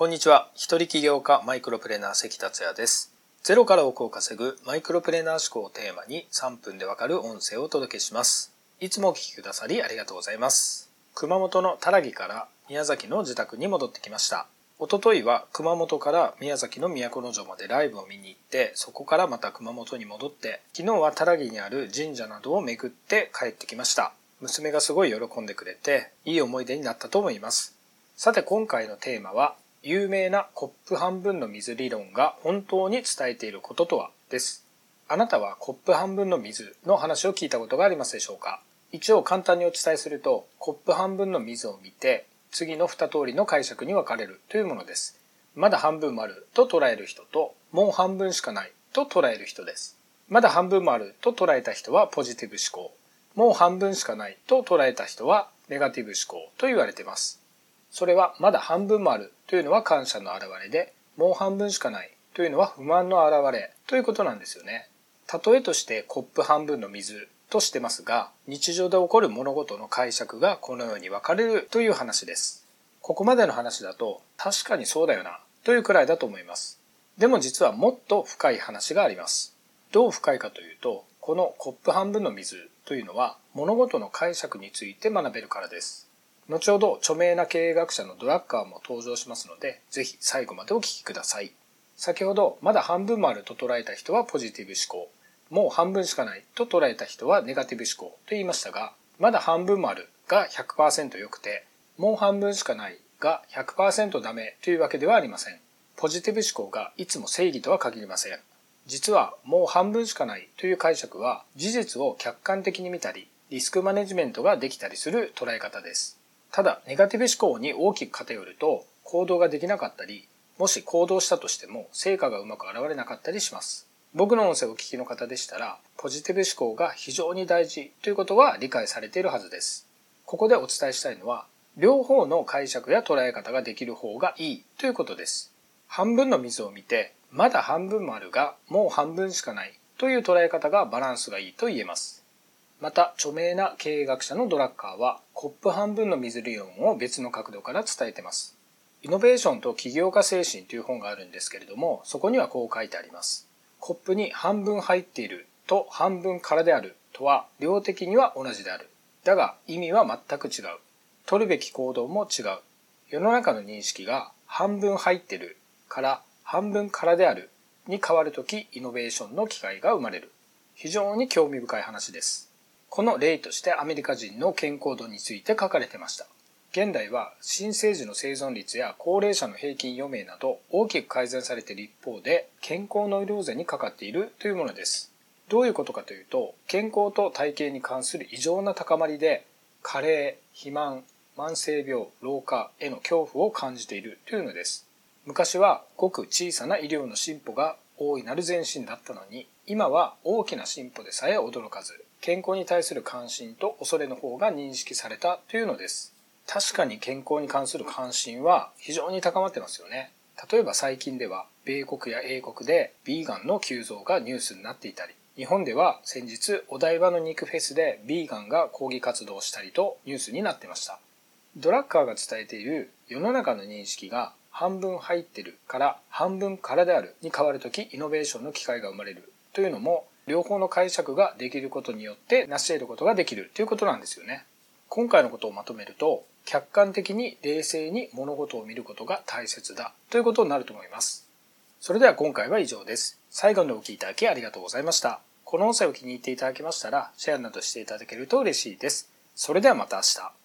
こんにちは。一人起業家マイクロプレーナー関達也です。ゼロから億を稼ぐマイクロプレーナー思考をテーマに3分でわかる音声をお届けします。いつもお聞きくださりありがとうございます。熊本のたらぎから宮崎の自宅に戻ってきました。おとといは熊本から宮崎の都城までライブを見に行って、そこからまた熊本に戻って、昨日はたらぎにある神社などを巡って帰ってきました。娘がすごい喜んでくれて、いい思い出になったと思います。さて今回のテーマは、有名なコップ半分の水理論が本当に伝えていることとはです。あなたはコップ半分の水の話を聞いたことがありますでしょうか？一応簡単にお伝えすると、コップ半分の水を見て、次の2通りの解釈に分かれるというものです。まだ半分もあると捉える人と、もう半分しかないと捉える人です。まだ半分もあると捉えた人はポジティブ思考。もう半分しかないと捉えた人はネガティブ思考と言われています。それはまだ半分もあるというのは感謝の表れで、もう半分しかないというのは不満の表れということなんですよね。例えとしてコップ半分の水としてますが、日常で起こる物事の解釈がこのように分かれるという話です。ここまでの話だと確かにそうだよなというくらいだと思います。でも実はもっと深い話があります。どう深いかというと、このコップ半分の水というのは物事の解釈について学べるからです。後ほど著名な経営学者のドラッカーも登場しますので、ぜひ最後までお聞きください。先ほど、まだ半分もあると捉えた人はポジティブ思考、もう半分しかないと捉えた人はネガティブ思考と言いましたが、まだ半分もあるが100%良くて、もう半分しかないが100%ダメというわけではありません。ポジティブ思考がいつも正義とは限りません。実はもう半分しかないという解釈は事実を客観的に見たり、リスクマネジメントができたりする捉え方です。ただ、ネガティブ思考に大きく偏ると行動ができなかったり、もし行動したとしても成果がうまく現れなかったりします。僕の音声をお聞きの方でしたら、ポジティブ思考が非常に大事ということは理解されているはずです。ここでお伝えしたいのは、両方の解釈や捉え方ができる方がいいということです。半分の水を見て、まだ半分もあるが、もう半分しかないという捉え方がバランスがいいと言えます。また、著名な経営学者のドラッカーは、コップ半分の水理論を別の角度から伝えてます。イノベーションと起業家精神という本があるんですけれども、そこにはこう書いてあります。コップに半分入っていると半分空であるとは量的には同じである。だが意味は全く違う。取るべき行動も違う。世の中の認識が半分入ってるから半分空であるに変わるときイノベーションの機会が生まれる。非常に興味深い話です。この例としてアメリカ人の健康度について書かれてました。現代は新生児の生存率や高齢者の平均余命など大きく改善されている一方で健康の色ぜにかかっているというものです。どういうことかというと健康と体型に関する異常な高まりで加齢、肥満、慢性病、老化への恐怖を感じているというのです。昔はごく小さな医療の進歩が大いなる前進だったのに今は大きな進歩でさえ驚かず健康に対する関心と恐れの方が認識されたというのです。確かに健康に関する関心は非常に高まってますよね。例えば最近では米国や英国でビーガンの急増がニュースになっていたり、日本では先日お台場の肉フェスでビーガンが抗議活動をしたりとニュースになってました。ドラッカーが伝えている世の中の認識が半分入ってるから半分空であるに変わるときイノベーションの機会が生まれるというのも両方の解釈ができることによって成し得ることができるということなんですよね。今回のことをまとめると客観的に冷静に物事を見ることが大切だということになると思います。それでは今回は以上です。最後までお聴きいただきありがとうございました。この音声を気に入っていただけましたらシェアなどしていただけると嬉しいです。それではまた明日。